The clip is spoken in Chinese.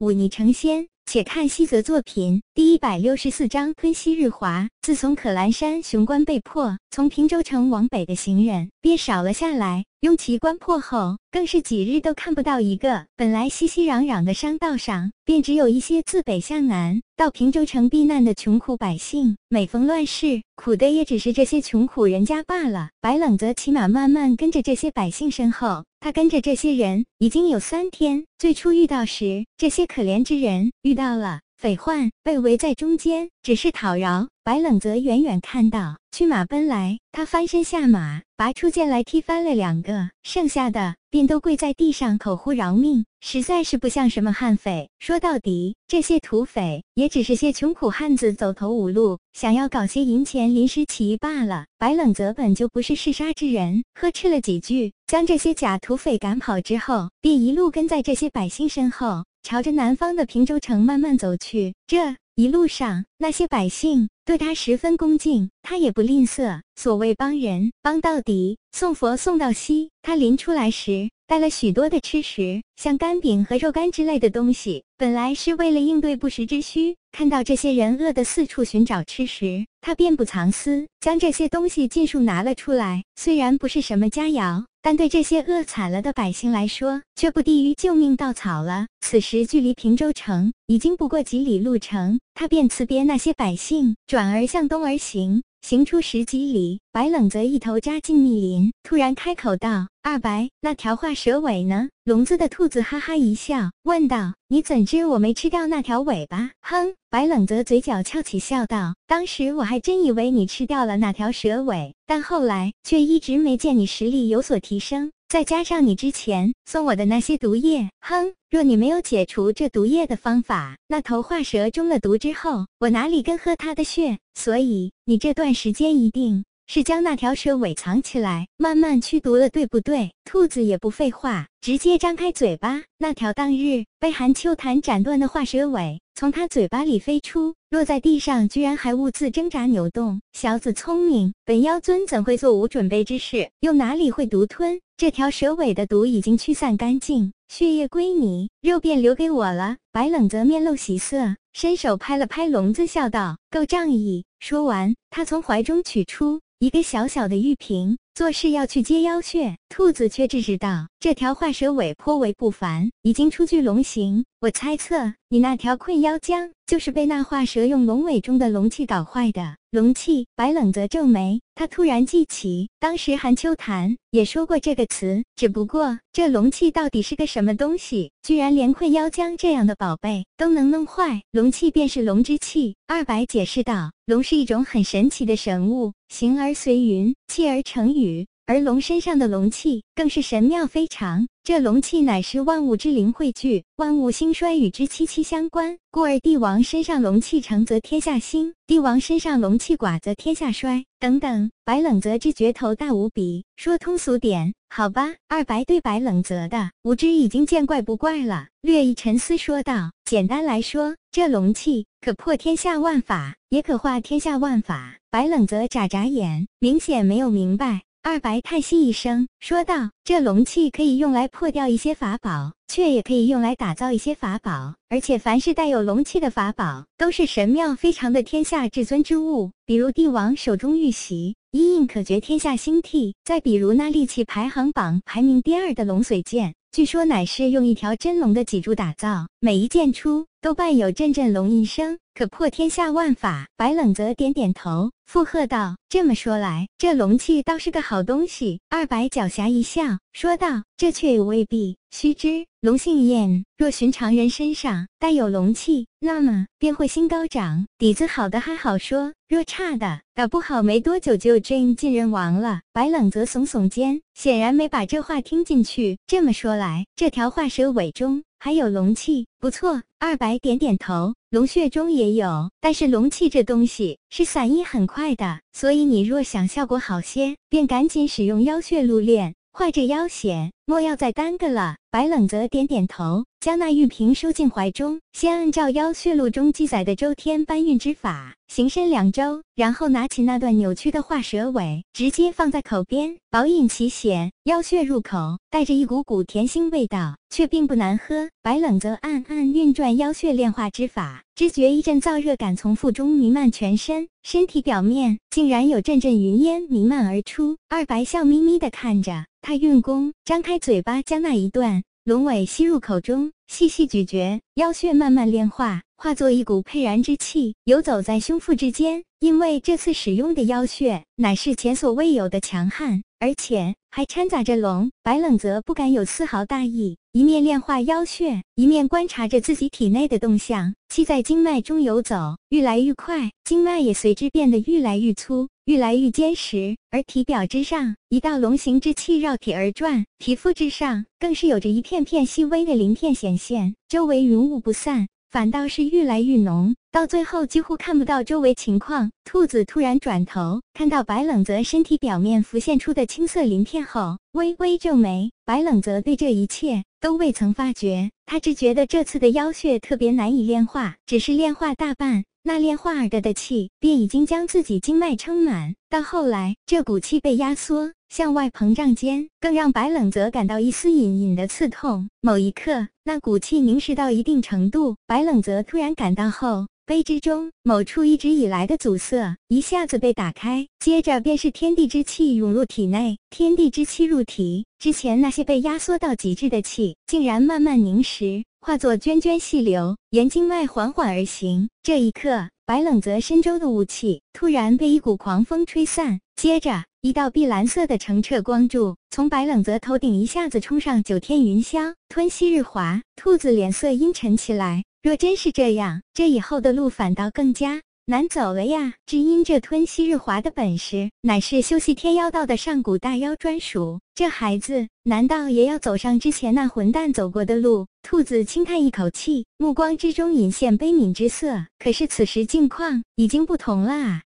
忤逆成仙。且看西泽作品第一百六十四章吞西日华。自从可兰山雄关被破，从平州城往北的行人便少了下来。雍奇关破后，更是几日都看不到一个。本来熙熙攘攘的商道上，便只有一些自北向南到平州城避难的穷苦百姓。每逢乱世，苦的也只是这些穷苦人家罢了。白冷则骑马慢慢跟着这些百姓身后，他跟着这些人已经有三天。最初遇到时，这些可怜之人遇到了。匪患被围在中间，只是讨饶。白冷则远远看到驱马奔来，他翻身下马，拔出剑来踢翻了两个，剩下的便都跪在地上口呼饶命，实在是不像什么悍匪。说到底，这些土匪也只是些穷苦汉子走投无路，想要搞些银钱临时起意罢了。白冷则本就不是嗜杀之人，呵斥了几句，将这些假土匪赶跑之后，便一路跟在这些百姓身后。朝着南方的平州城慢慢走去，这一路上那些百姓对他十分恭敬，他也不吝啬。所谓帮人帮到底，送佛送到西。他临出来时带了许多的吃食，像干饼和肉干之类的东西，本来是为了应对不时之需。看到这些人饿得四处寻找吃食，他便不藏私，将这些东西尽数拿了出来。虽然不是什么佳肴。但对这些饿惨了的百姓来说，却不低于救命稻草了。此时距离平州城已经不过几里路程，他便辞别那些百姓，转而向东而行。行出十几里，白冷泽一头扎进密林，突然开口道：“二白，那条画蛇尾呢？”笼子的兔子哈哈一笑，问道：“你怎知我没吃掉那条尾巴？”哼，白冷泽嘴角翘起，笑道：“当时我还真以为你吃掉了那条蛇尾，但后来却一直没见你实力有所提升。再加上你之前送我的那些毒液，哼，若你没有解除这毒液的方法，那头画蛇中了毒之后，我哪里跟喝他的血？所以你这段时间一定……”是将那条蛇尾藏起来，慢慢驱毒了，对不对？兔子也不废话，直接张开嘴巴。那条当日被韩秋潭斩断的画蛇尾，从他嘴巴里飞出，落在地上，居然还兀自挣扎扭动。小子聪明，本妖尊怎会做无准备之事？又哪里会独吞？这条蛇尾的毒已经驱散干净，血液归你，肉便留给我了。白冷泽面露喜色，伸手拍了拍笼子，笑道：“够仗义。”说完，他从怀中取出。一个小小的玉瓶，做事要去接妖穴，兔子却制止道：“这条画蛇尾颇为不凡，已经初具龙形。我猜测，你那条困妖浆就是被那化蛇用龙尾中的龙气搞坏的。”龙气，白冷则皱眉，他突然记起，当时韩秋潭也说过这个词。只不过，这龙气到底是个什么东西？居然连困妖浆这样的宝贝都能弄坏？龙气便是龙之气。二白解释道：“龙是一种很神奇的神物，形而随云，气而成雨。”而龙身上的龙气更是神妙非常，这龙气乃是万物之灵汇聚，万物兴衰与之息息相关。故而帝王身上龙气成，则天下兴；帝王身上龙气寡，则天下衰。等等，白冷泽之觉头大无比。说通俗点，好吧。二白对白冷泽的无知已经见怪不怪了，略一沉思，说道：“简单来说，这龙气可破天下万法，也可化天下万法。”白冷泽眨眨眼，明显没有明白。二白叹息一声，说道：“这龙气可以用来破掉一些法宝，却也可以用来打造一些法宝。而且，凡是带有龙气的法宝，都是神庙非常的天下至尊之物。比如帝王手中玉玺，一印可绝天下星替；再比如那利器排行榜排名第二的龙髓剑，据说乃是用一条真龙的脊柱打造，每一剑出都伴有阵阵龙吟声。”可破天下万法，白冷泽点点头，附和道：“这么说来，这龙气倒是个好东西。”二白狡黠一笑，说道：“这却也未必。须知龙性艳，若寻常人身上带有龙气，那么便会心高涨。底子好的还好说，若差的，搞不好没多久就真尽人亡了。”白冷泽耸耸肩，显然没把这话听进去。这么说来，这条画蛇尾中还有龙气，不错。二白点点头。龙血中也有，但是龙气这东西是散逸很快的，所以你若想效果好些，便赶紧使用妖血露炼，化这妖血，莫要再耽搁了。白冷泽点点头，将那玉瓶收进怀中，先按照妖血录中记载的周天搬运之法行身两周，然后拿起那段扭曲的画蛇尾，直接放在口边，饱饮其血。妖血入口，带着一股股甜腥味道，却并不难喝。白冷则暗暗运转妖血炼化之法，只觉一阵燥热感从腹中弥漫全身，身体表面竟然有阵阵云烟弥漫而出。二白笑眯眯地看着他运功，张开嘴巴将那一段。龙尾吸入口中，细细咀嚼，妖血慢慢炼化，化作一股沛然之气，游走在胸腹之间。因为这次使用的妖血乃是前所未有的强悍，而且还掺杂着龙。白冷泽不敢有丝毫大意，一面炼化妖血，一面观察着自己体内的动向。气在经脉中游走，愈来愈快，经脉也随之变得愈来愈粗。愈来愈坚实，而体表之上，一道龙形之气绕体而转，皮肤之上更是有着一片片细微的鳞片显现，周围云雾不散，反倒是愈来愈浓，到最后几乎看不到周围情况。兔子突然转头，看到白冷泽身体表面浮现出的青色鳞片后，微微皱眉。白冷泽对这一切都未曾发觉，他只觉得这次的妖血特别难以炼化，只是炼化大半。那炼化而的的气，便已经将自己经脉撑满。到后来，这股气被压缩向外膨胀间，更让白冷泽感到一丝隐隐的刺痛。某一刻，那股气凝实到一定程度，白冷泽突然感到后背之中某处一直以来的阻塞一下子被打开，接着便是天地之气涌入体内。天地之气入体之前，那些被压缩到极致的气，竟然慢慢凝实。化作涓涓细流，沿经脉缓缓而行。这一刻，白冷泽身周的雾气突然被一股狂风吹散，接着一道碧蓝色的澄澈光柱从白冷泽头顶一下子冲上九天云霄，吞吸日华。兔子脸色阴沉起来。若真是这样，这以后的路反倒更加……难走了呀！只因这吞昔日华的本事，乃是修习天妖道的上古大妖专属。这孩子难道也要走上之前那混蛋走过的路？兔子轻叹一口气，目光之中隐现悲悯之色。可是此时境况已经不同了啊！